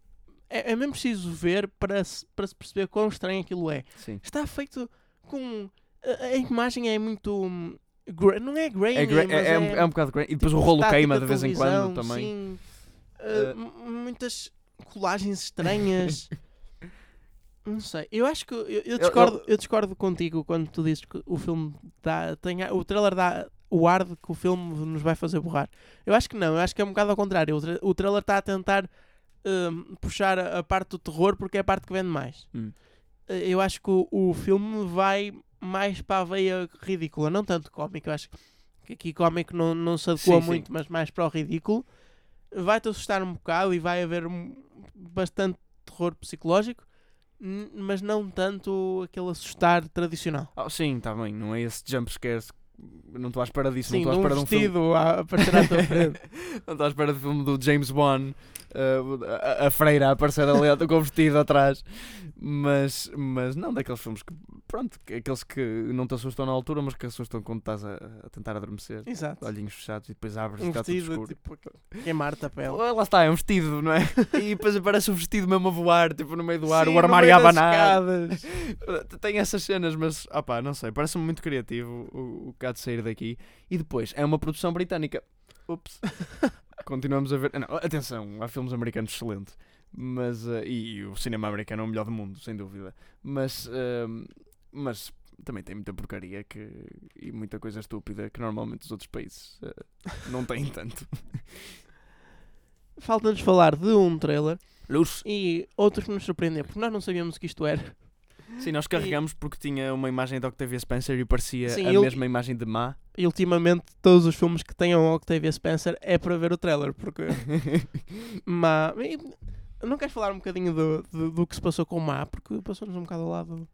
S2: é, é mesmo preciso ver para se, para se perceber quão estranho aquilo é.
S3: sim.
S2: Está feito com. A, a imagem é muito. hum, gra- não é grainy,
S3: É, gra- é,
S2: mas
S3: é, um, é um bocado grande. E depois
S2: tipo
S3: o rolo queima de vez em quando também.
S2: Sim. Uh, m- muitas colagens estranhas. não sei. Eu acho que. Eu, eu discordo, eu discordo contigo quando tu dizes que o filme dá. Tem, o trailer dá o ar de que o filme nos vai fazer borrar. Eu acho que não. Eu acho que é um bocado ao contrário. O, tra- o trailer está a tentar hum, puxar a, a parte do terror porque é a parte que vende mais.
S3: Hum.
S2: Eh, Eu acho que o, o filme vai mais para a veia ridícula, não tanto cómico. Eu acho que aqui cómico não, não se adequa
S3: Sim, sim.
S2: muito, mas mais para o ridículo. Vai-te assustar um bocado e vai haver um- bastante terror psicológico, mas não tanto aquele assustar tradicional.
S3: Ah, sim, está bem. Não é esse jump scare. Não estou à espera disso.
S2: Sim,
S3: não
S2: de
S3: estou à
S2: um
S3: espera de um filme.
S2: vestido a aparecer à tua frente.
S3: Não estou à espera do filme do James Bond. uh, a, a freira a aparecer ali com o vestido atrás. Mas, mas não daqueles filmes que. Pronto, que- aqueles que não te assustam na altura, mas que assustam quando estás a, a tentar adormecer.
S2: Exato.
S3: Olhinhos fechados e depois abres e
S2: Um
S3: está tudo
S2: vestido
S3: escuro.
S2: tipo queimar-te a pele.
S3: Lá está, é um vestido, não é? E depois aparece o vestido mesmo a voar, tipo no meio do ar,
S2: Sim,
S3: o armário a abanar. Tem essas cenas, mas opá, não sei, parece-me muito criativo o, o de sair daqui. E depois, é uma produção britânica. Ups. Continuamos a ver. Não, atenção, há filmes americanos excelentes. Mas, eh, e, o cinema americano é o melhor do mundo, sem dúvida. Mas, ehm, mas também tem muita porcaria que, e muita coisa estúpida que normalmente os outros países eh, não têm tanto.
S2: Falta-nos falar de um trailer
S3: Luz.
S2: e outro que nos surpreendeu, porque nós não sabíamos que isto era.
S3: Sim, nós carregamos porque tinha uma imagem de Octavia Spencer e parecia
S2: Sim,
S3: a mesma imagem de má.
S2: E ultimamente todos os filmes que tenham Octavia Spencer é para ver o trailer, porque Má. e- Não queres falar um bocadinho do, do, do que se passou com Má, porque passou-nos um bocado ao lado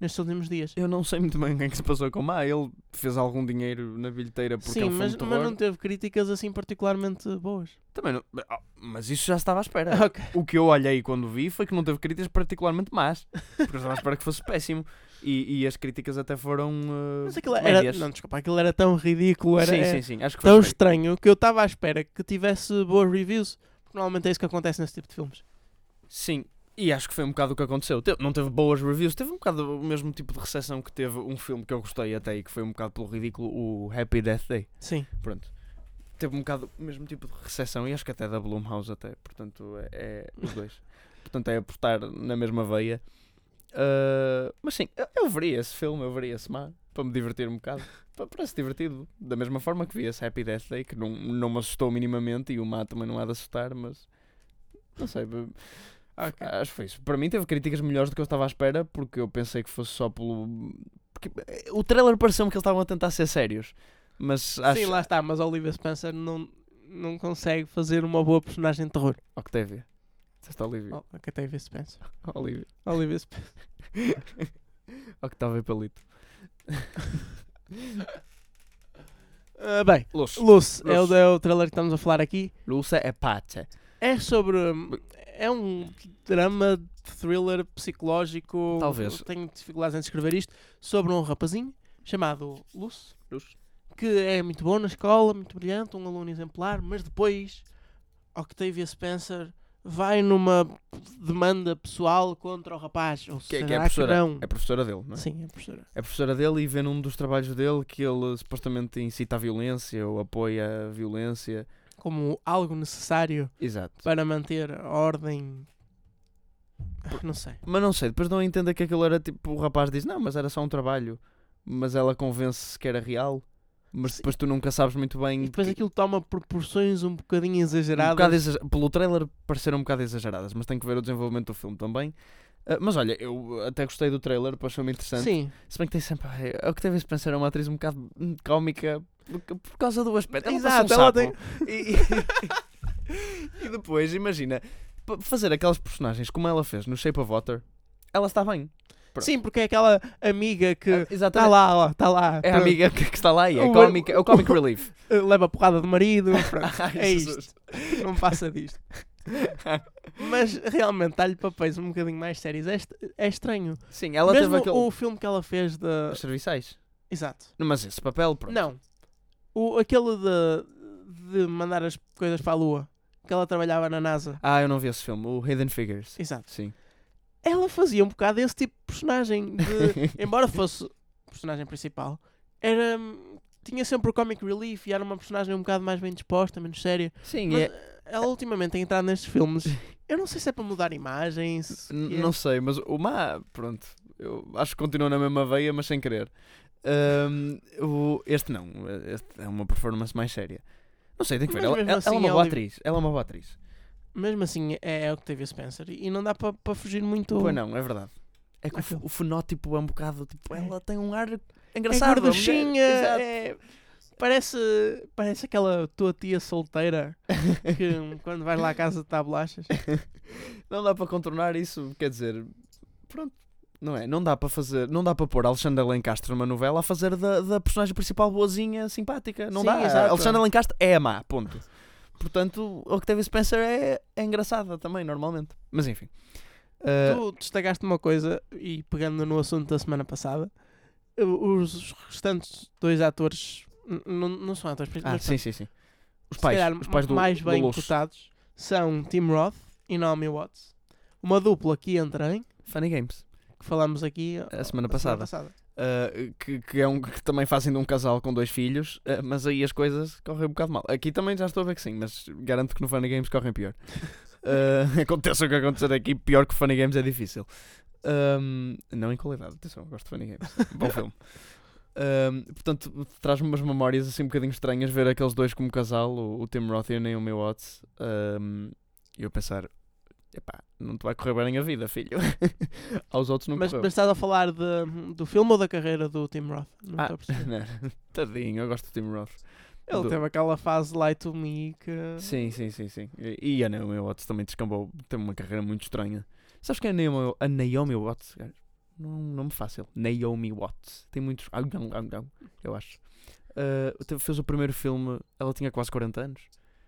S2: nestes últimos dias.
S3: Eu não sei muito bem o que é que se passou com o má. Ele fez algum dinheiro na bilheteira porque
S2: Sim,
S3: é um filme
S2: mas, mas não teve críticas assim particularmente boas.
S3: Também não... Mas isso já estava à espera.
S2: Ok.
S3: O que eu olhei quando vi foi que não teve críticas particularmente más. Porque eu estava à espera que fosse péssimo. E, e as críticas até foram. uh,
S2: Mas aquilo era.
S3: médias.
S2: Não, desculpa, aquilo era tão ridículo, era
S3: sim,
S2: é
S3: sim, sim. Acho que foi
S2: tão estranho que eu estava à espera que tivesse boas reviews. Porque normalmente é isso que acontece nesse tipo de filmes.
S3: Sim. E acho que foi um bocado o que aconteceu. Te- Não teve boas reviews, teve um bocado o mesmo tipo de recepção que teve um filme que eu gostei até e que foi um bocado pelo ridículo, o Happy Death Day.
S2: Sim.
S3: Pronto. Teve um bocado o mesmo tipo de recepção e acho que até da Blumhouse até. Portanto, é, é os dois. Portanto, é apostar na mesma veia. Ah, mas sim, eu, eu veria esse filme, eu veria esse má, para me divertir um bocado. Pa- Parece divertido. Da mesma forma que vi esse Happy Death Day, que não, não me assustou minimamente e o má também não há de assustar, mas não sei. B-
S2: Ok.
S3: Acho que foi isso. Para mim teve críticas melhores do que eu estava à espera, porque eu pensei que fosse só pelo. Porque eh, o trailer pareceu-me que eles estavam a tentar ser sérios. Mas acho.
S2: Sim, lá está, mas Olivia Spencer não, não consegue fazer uma boa personagem de terror.
S3: Octavia. Disseste Olivia.
S2: Oh, Octavia Spencer.
S3: Olivia.
S2: Olivia Spencer.
S3: Octavia Palito.
S2: Ah, bem,
S3: Luz.
S2: Luce é o,
S3: Luce.
S2: é o trailer que estamos a falar aqui.
S3: Luz é pacha.
S2: É sobre. É um drama, thriller psicológico.
S3: Talvez.
S2: Tenho dificuldades em descrever isto. Sobre um rapazinho chamado Luce.
S3: Luz.
S2: Que é muito bom na escola, muito brilhante, um aluno exemplar. Mas depois, Octavia Spencer vai numa demanda pessoal contra o rapaz. Ou
S3: Que,
S2: será
S3: que é a professora.
S2: não?
S3: É professora dele, não é?
S2: Sim, é professora.
S3: É a professora dele e vê num dos trabalhos dele que ele supostamente incita a violência ou apoia a violência.
S2: Como algo necessário
S3: Exato.
S2: para manter a ordem. Ah, Não sei.
S3: Mas não sei, depois não entenda que aquilo era tipo. O rapaz diz, não, mas era só um trabalho. Mas ela convence que era real. Mas depois tu nunca sabes muito bem.
S2: E depois
S3: que-
S2: aquilo toma proporções um bocadinho
S3: um
S2: exageradas.
S3: bocado exager- Pelo trailer pareceram um bocado exageradas, mas tem que ver o desenvolvimento do filme também. Ah, mas olha, eu até gostei do trailer, depois foi-me interessante.
S2: Sim,
S3: Se bem que tem sempre. ai, É o que teve Spencer é uma atriz um bocado cómica por, causa do aspecto. Ela
S2: Exato,
S3: um
S2: ela
S3: sapo. E, e- e depois, imagina, fazer aquelas personagens como ela fez no Shape of Water, ela está bem. Pronto.
S2: sim, porque é aquela amiga que
S3: Ah,
S2: está lá, ó, está lá.
S3: É a
S2: pronto,
S3: amiga que, que está lá e é,
S2: O-
S3: cómica, é o comic relief.
S2: eh, Leva a porrada do marido.
S3: Ai,
S2: é isto. Não passa disto. Mas realmente dá-lhe papéis um bocadinho mais sérios. É, é estranho.
S3: Sim, ela
S2: Mesmo
S3: teve aquele.
S2: o filme que ela fez da.
S3: Os serviçais.
S2: Exato.
S3: Mas esse papel, pronto.
S2: Não. O, aquele de, de mandar as coisas para a lua. Que ela trabalhava na NASA.
S3: Ah, eu não vi esse filme, o Hidden Figures.
S2: Exato.
S3: Sim.
S2: Ela fazia um bocado esse tipo de personagem. De, embora fosse personagem principal, era. Tinha sempre o comic relief e era uma personagem um bocado mais bem disposta, menos séria.
S3: Sim,
S2: Mas
S3: é.
S2: ela ultimamente tem entrado nestes filmes. Eu não sei se é para mudar imagens. É.
S3: Não sei, mas o Má, pronto, eu acho que continua na mesma veia, mas sem querer. Ahm, o, este não, este é uma performance mais séria. Não sei, tem que ver. Ela, ela-
S2: assim
S3: ela é uma
S2: é
S3: boa
S2: Oliv-
S3: atriz. Ela é uma boa atriz.
S2: Mesmo assim, é a Octavia Spencer. E não dá para para fugir muito.
S3: Pois não, é verdade. É que o, o fenótipo é um bocado tipo,
S2: É.
S3: ela tem um ar
S2: É
S3: engraçado. a mulher.
S2: gorduchinha. É, parece, parece aquela tua tia solteira que quando vais lá à casa está bolachas.
S3: Não dá para contornar isso, quer dizer, pronto. Não é? Não dá para fazer, não dá para pôr Alexandra Lencastre numa novela a fazer da, da personagem principal boazinha, simpática. Não
S2: Sim,
S3: dá.
S2: exato.
S3: Alexandra Lencastre é a má, ponto. Portanto, o Octavia Spencer é, é engraçada também, normalmente. Mas enfim. Uh,
S2: Tu destacaste uma coisa, e pegando no assunto da semana passada, os restantes dois atores não são atores
S3: ah,
S2: principais,
S3: sim, sim, sim. Os pais,
S2: calhar
S3: os pais do,
S2: mais
S3: do
S2: bem
S3: Luxo.
S2: cotados são Tim Roth e Naomi Watts. Uma dupla que entra em,
S3: Funny Games.
S2: Que falamos aqui
S3: A semana passada.
S2: passada.
S3: Uh, que, que, é um, que também fazem de um casal com dois filhos, uh, mas aí as coisas correm um bocado mal. Aqui também já estou a ver que sim, mas garanto que no Funny Games correm pior. Uh, aconteça o que acontecer aqui, pior que Funny Games é difícil. Um, não em qualidade, atenção, eu gosto de Funny Games. Bom filme. Um, portanto, traz-me umas memórias assim um bocadinho estranhas ver aqueles dois como casal, o, o Tim Roth e a Naomi Watts. Um, e eu pensar, epá, não te vai correr bem a vida, filho. Aos outros não
S2: Mas,
S3: correu.
S2: mas estás a falar de- do filme ou da carreira do Tim Roth? Não
S3: Ah,
S2: estou a perceber.
S3: não, tadinho, eu gosto do Tim Roth.
S2: Ele
S3: do-
S2: teve aquela fase Light to Me que.
S3: Sim, sim, sim, sim. E a Naomi Watts também descambou, tem uma carreira muito estranha. Sabes quem é a Naomi, a Naomi Watts? Não, um nome fácil. Naomi Watts. Tem muitos. Eu acho. Uh, teve- fez o primeiro filme, ela tinha quase 40 anos.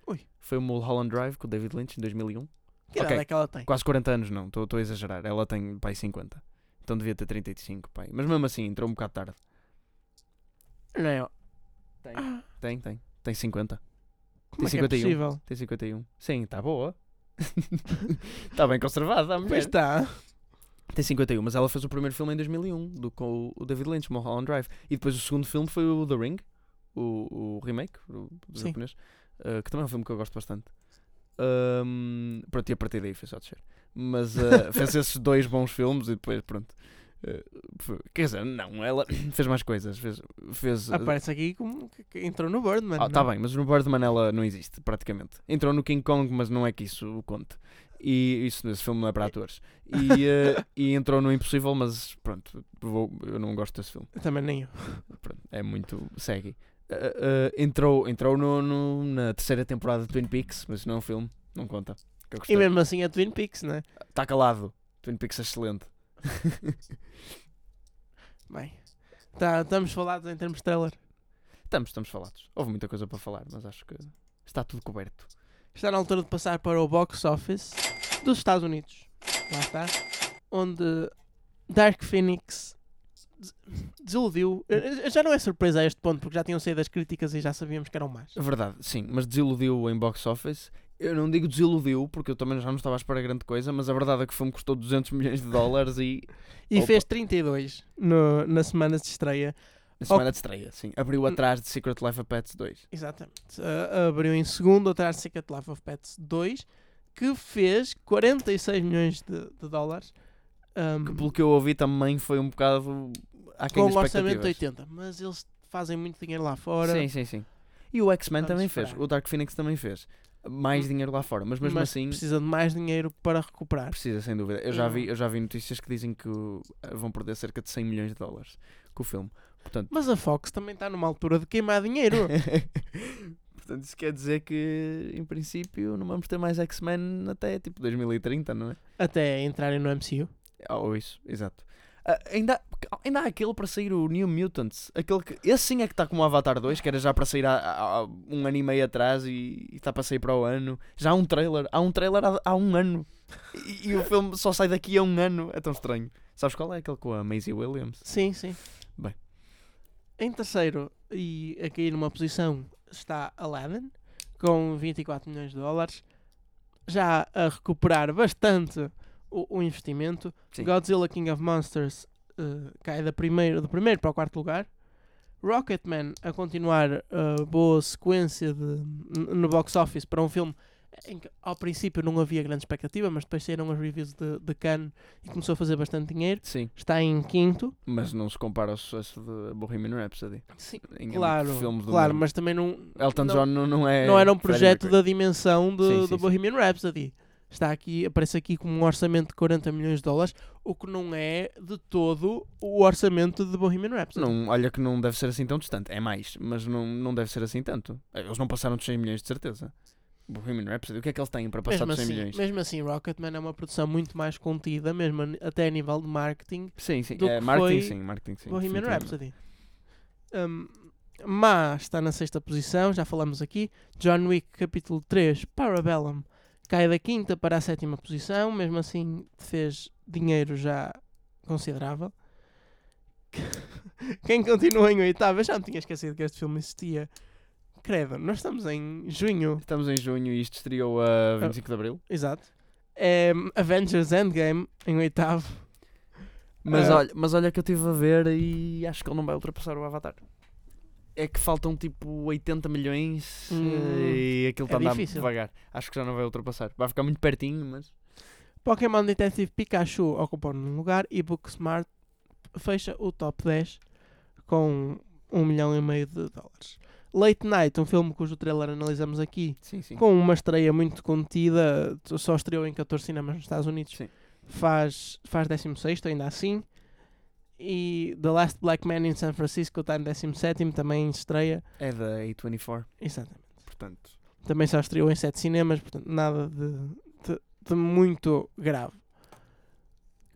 S2: Ui.
S3: Foi o Mulholland Drive com o David Lynch em 2001.
S2: Que idade é que ela tem?
S3: Quase 40 anos, não, estou a exagerar. Ela tem, pai, 50. Então devia ter 35, pai. Mas mesmo assim, entrou um bocado tarde.
S2: Não é?
S3: Tem, tem, tem. Tem 50.
S2: como é que é
S3: 51.
S2: possível?
S3: Tem 51. Sim, está boa. Está bem conservada a mulher.
S2: Pois está.
S3: Tem 51, mas ela fez o primeiro filme em 2001 do, com o David Lynch, Mulholland Drive. E depois o segundo filme foi o The Ring, o, o remake o, do
S2: Sim.
S3: japonês, uh, que também é um filme que eu gosto bastante. Um, pronto, e a partir daí foi só descer. Mas uh, fez esses dois bons filmes e depois, pronto. Uh, quer dizer, não, ela fez mais coisas. Fez, fez, uh,
S2: Aparece aqui como que- entrou no Birdman.
S3: ah, tá bem, mas no Birdman ela não existe, praticamente. Entrou no King Kong, mas não é que isso conte. E isso, esse filme não é para atores. E, eh, e entrou no Impossível, mas pronto, vou- eu não gosto desse filme.
S2: Também nem eu.
S3: Pronto, é muito. segue. Eh, entrou entrou no, no- na terceira temporada de Twin Peaks, mas não é um filme, não conta.
S2: E mesmo assim é Twin Peaks, né?
S3: Está calado. Twin Peaks é excelente.
S2: Bem, tá, estamos falados em termos de trailer.
S3: Estamos, estamos falados. Houve muita coisa para falar, mas acho que está tudo coberto.
S2: Está na altura de passar para o box office dos Estados Unidos. Lá está. Onde Dark Phoenix desiludiu. Já não é surpresa a este ponto, porque já tinham saído as críticas e já sabíamos que eram más.
S3: Verdade, sim, mas desiludiu em box office. Eu não digo desiludiu, porque eu também já não estava à espera grande coisa, mas a verdade é que o filme custou 200 milhões de dólares e
S2: E
S3: Opa.
S2: fez 32 no, na semana de estreia.
S3: na semana de estreia, sim, abriu atrás de Secret Life of Pets 2.
S2: Exatamente. Uh, abriu em segundo atrás de Secret Life of Pets 2, que fez 46 milhões de, de dólares. um,
S3: Que pelo que eu ouvi também foi um bocado
S2: com um orçamento de
S3: expectativas.
S2: 80. Mas eles fazem muito dinheiro lá fora.
S3: Sim, sim, sim. E o X-Men também
S2: esperar.
S3: fez, o Dark Phoenix também fez. Mais
S2: Hum.
S3: dinheiro lá fora, mas mesmo
S2: mas
S3: assim
S2: precisa de mais dinheiro para recuperar.
S3: precisa, sem dúvida. Eu já
S2: Hum.
S3: vi, eu já vi notícias que dizem que o- vão perder cerca de 100 milhões de dólares com o filme. Portanto,
S2: Mas a Fox também está numa altura de queimar dinheiro.
S3: Portanto, isso quer dizer que, em princípio, não vamos ter mais X-Men até tipo 2030, não é?
S2: até entrarem no MCU.
S3: Ou isso, exato. Ah, ainda, ainda há aquele para sair o New Mutants. Aquele que, esse sim é que está como o Avatar 2, que era já para sair há, há- um ano e meio atrás e e está para sair para o ano. Já há um trailer. Há um trailer há, há um ano. E, e o filme só sai daqui a um ano. É tão estranho. Sabes qual é? Aquele com a Maisie Williams.
S2: Sim, sim.
S3: Bem.
S2: Em terceiro, e a cair numa posição, está Aladdin, com 24 milhões de dólares. Já a recuperar bastante o, o investimento.
S3: Sim.
S2: Godzilla King of Monsters eh, cai da primeiro, do primeiro para o quarto lugar. Rocketman a continuar a boa sequência de, no box office para um filme em que ao princípio não havia grande expectativa, mas depois saíram as reviews de, de Cannes e começou a fazer bastante dinheiro.
S3: Sim,
S2: Está em quinto.
S3: mas não se compara ao sucesso de Bohemian Rhapsody.
S2: Sim,
S3: Em
S2: claro,
S3: de filmes do
S2: claro,
S3: mesmo.
S2: mas também não,
S3: Elton
S2: não,
S3: John não, não é.
S2: não era um projeto da dimensão do,
S3: Sim, sim,
S2: do. Bohemian Rhapsody. Está aqui, aparece aqui com um orçamento de 40 milhões de dólares, o que não é de todo o orçamento de Bohemian Rhapsody.
S3: Não, olha que não deve ser assim tão distante. É mais, mas não, não deve ser assim tanto. Eles não passaram dos 100 milhões de certeza. Bohemian Rhapsody, o que é que eles têm para passar
S2: mesmo
S3: dos 100
S2: assim,
S3: milhões?
S2: mesmo assim, Rocketman é uma produção muito mais contida, mesmo até a nível de marketing,
S3: Sim, sim.
S2: do
S3: É,
S2: que
S3: marketing sim, marketing sim.
S2: Bohemian. Rhapsody. Um, mas está na sexta posição, já falamos aqui. John Wick capítulo 3, Parabellum, cai da quinta para a sétima posição, mesmo assim fez dinheiro já considerável. Quem continua em oitavo, eu já me tinha esquecido que este filme existia. Credo, nós estamos em junho,
S3: Estamos em junho e isto estreou a 25 de Abril.
S2: exato. É Avengers Endgame em oitavo.
S3: Mas,
S2: Ah.
S3: olha, mas olha que eu estive a ver e acho que ele não vai ultrapassar o Avatar. É que faltam tipo 80 milhões
S2: Hum,
S3: eh, e aquilo
S2: é
S3: está a andar devagar. Acho que já não vai ultrapassar. Vai ficar muito pertinho, mas.
S2: Pokémon Detective Pikachu ocupou num lugar e Booksmart fecha o top 10 com um milhão e meio de dólares. Late Night, um filme cujo trailer analisamos aqui,
S3: Sim, sim.
S2: com uma estreia muito contida, só estreou em 14 cinemas nos Estados Unidos,
S3: Sim.
S2: faz, faz 16 ainda assim. E The Last Black Man in San Francisco está em 17 também estreia.
S3: É da A24,
S2: Exatamente.
S3: portanto.
S2: Também só estreou em 7 cinemas, portanto nada de, de, de muito grave.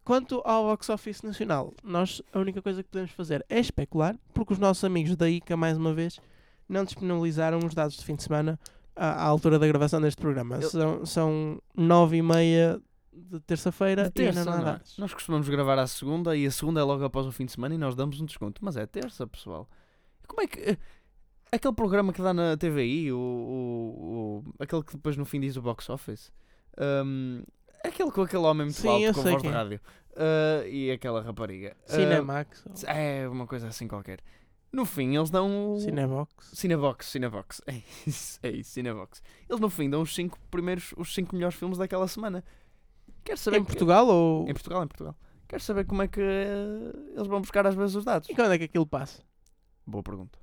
S2: Quanto ao box office nacional, nós a única coisa que podemos fazer é especular, porque os nossos amigos da ICA, mais uma vez, não disponibilizaram os dados de fim de semana à, à altura da gravação deste programa.
S3: Eu-
S2: São, são 9 e meia de terça-feira e ainda não
S3: é? Nós costumamos gravar à segunda e a segunda é logo após o fim de semana e nós damos um desconto. Mas é terça, pessoal. Como é que. eh, Aquele programa que dá na TVI, o, o, o- aquele que depois no fim diz o box office. Hum, aquele com aquele homem muito
S2: Sim,
S3: alto com voz de
S2: é.
S3: rádio. Ah, e aquela rapariga.
S2: Cinemax, ou
S3: é uma coisa assim qualquer. No fim, eles dão o.
S2: Cinebox.
S3: Cinebox, Cinebox. É isso, é isso, Cinebox. Eles no fim dão os 5 primeiros, os 5 melhores filmes daquela semana. Quero saber.
S2: Em
S3: que-
S2: Portugal ou.
S3: Em Portugal, em Portugal. Quero saber como é que eh, eles vão buscar às vezes os dados.
S2: E quando é que aquilo passa?
S3: Boa pergunta.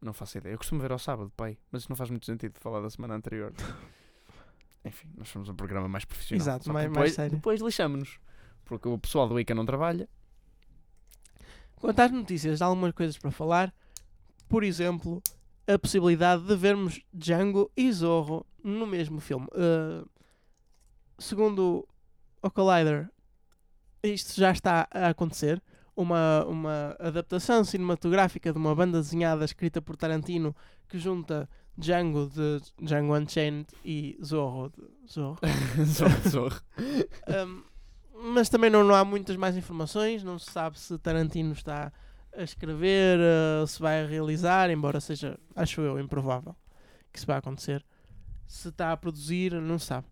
S3: Não faço ideia. Eu costumo ver ao sábado, pai, mas isso não faz muito sentido falar da semana anterior. Enfim, nós somos um programa mais profissional.
S2: Exato, mais- mais
S3: depois,
S2: sério.
S3: depois lixamos-nos. Porque o pessoal do ICA não trabalha.
S2: Quanto às notícias, há algumas coisas para falar. Por exemplo, a possibilidade de vermos Django e Zorro no mesmo filme. Uh, segundo o Collider, isto já está a acontecer. Uma, uma adaptação cinematográfica de uma banda desenhada escrita por Tarantino que junta Django de Django Unchained e Zorro de Zorro.
S3: Zorro, zorro.
S2: Um, mas também não, não há muitas mais informações. Não se sabe se Tarantino está a escrever, uh, se vai realizar, embora seja, acho eu, improvável que isso vai acontecer. Se está a produzir, não se sabe.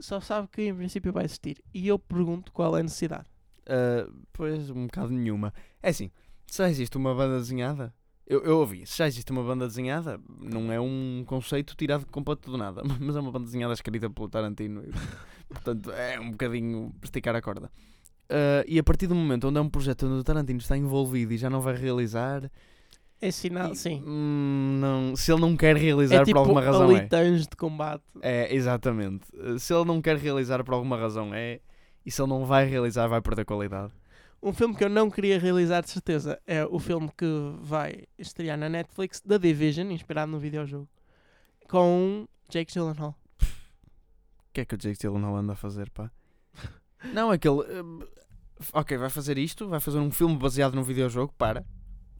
S2: Só sabe que em princípio vai existir. E eu pergunto qual é a necessidade.
S3: Ah, pois, um bocado nenhuma. É assim, se já existe uma banda desenhada, eu, eu ouvi, se já existe uma banda desenhada, não é um conceito tirado completo do nada, mas é uma banda desenhada escrita pelo Tarantino, e, portanto é um bocadinho esticar a corda. Ah, e a partir do momento onde é um projeto onde o Tarantino está envolvido e já não vai realizar,
S2: É sinal,
S3: e-
S2: sim.
S3: hum, não, se ele não quer realizar
S2: É tipo
S3: por alguma razão é.
S2: de combate.
S3: É, exatamente. Se ele não quer realizar por alguma razão é. E se ele não vai realizar, vai perder qualidade.
S2: Um filme que eu não queria realizar de certeza é o filme que vai estrear na Netflix, The Division, inspirado no videojogo, com Jake Gyllenhaal.
S3: O que é que o Jake Gyllenhaal anda a fazer, pá? Não, aquele. uh, ok, vai fazer isto, vai fazer um filme baseado num videojogo, para.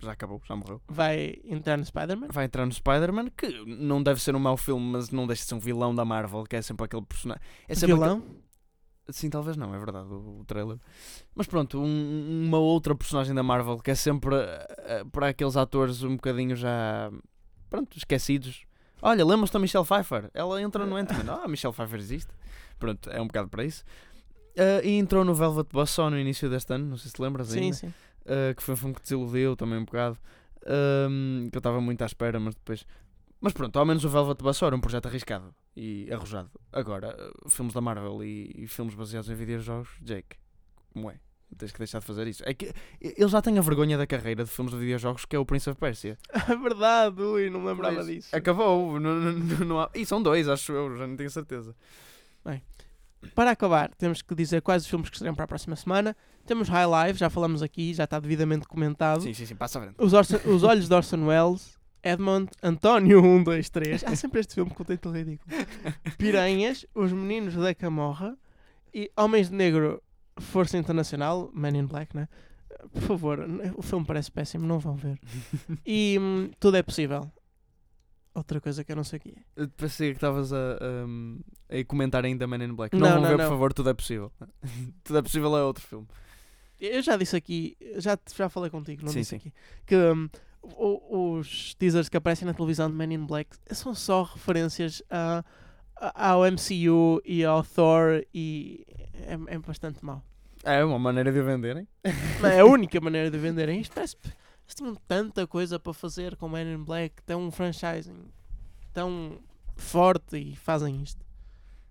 S3: Já acabou, já morreu.
S2: Vai entrar no Spider-Man.
S3: Vai entrar no Spider-Man, que não deve ser um mau filme, mas não deixa de ser um vilão da Marvel, que é sempre aquele personagem. É sempre
S2: Vilão?
S3: aquele- Sim, talvez não, é verdade, o, o trailer. Mas pronto, um- uma outra personagem da Marvel que é sempre eh, para aqueles atores um bocadinho já pronto, esquecidos. Olha, lembras-te da Michelle Pfeiffer? Ela entra no Ant-Man. Ah, Michelle Pfeiffer existe. Pronto, é um bocado para isso. Eh, e entrou no Velvet Buzzsaw no início deste ano, não sei se lembras
S2: Sim,
S3: ainda.
S2: sim.
S3: Uh, que foi um filme que desiludiu também um bocado. Um, que eu estava muito à espera, mas depois. Mas pronto, ao menos o Velvet Buzzsaw era um projeto arriscado e arrojado. Agora, uh, filmes da Marvel e, e filmes baseados em videojogos, Jake, como é? Tens que deixar de fazer isso. É que ele já tem a vergonha da carreira de filmes de videojogos que é o Prince of Persia.
S2: É verdade, ui, não me lembrava
S3: Pois,
S2: disso.
S3: Acabou. Não, não, não, há... E são dois, acho eu, já não tenho certeza.
S2: Para acabar, temos que dizer quais os filmes que estarão para a próxima semana. Temos High Life, já falamos aqui, já está devidamente comentado.
S3: Sim, sim, sim, passa à frente.
S2: Os, Orson- os Olhos de Orson Welles, Edmond, António 1, 2, 3. Há sempre este filme com o título ridículo. Piranhas, Os Meninos da Camorra e Homens de Negro, Força Internacional, Men in Black, né? Por favor, o filme parece péssimo, não vão ver. E hum, Tudo é Possível. Outra coisa que eu não sei o que é.
S3: Pensei que estavas a, um, a comentar ainda Man in Black.
S2: Não,
S3: Não, vão
S2: não,
S3: ver,
S2: não.
S3: por favor, tudo é possível. tudo é possível é outro filme.
S2: Eu já disse aqui, já, já falei contigo, não
S3: Sim,
S2: disse
S3: sim.
S2: aqui, que o- os teasers que aparecem na televisão de Men in Black são só referências a, a- ao MCU e ao Thor e é, é bastante mau.
S3: É uma maneira de venderem.
S2: Mas é a única maneira de venderem isto. Parece, Eles tinham tanta coisa para fazer com Men in Black, tão um franchising tão forte e fazem isto.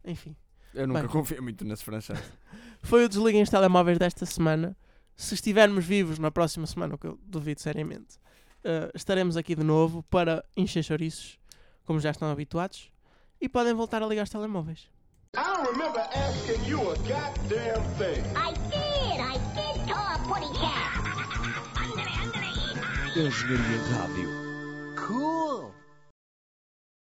S2: Enfim.
S3: Eu nunca
S2: Bem.
S3: confio muito nesse franchise.
S2: Foi o Desliguem os Telemóveis desta semana. Se estivermos vivos na próxima semana, o que eu duvido seriamente, eh, estaremos aqui de novo para encher chouriços, como já estão habituados, e podem voltar a ligar os telemóveis.
S4: I don't remember asking you a goddamn thing.
S5: I did! Cat!
S6: Engenharia Rádio. Cool!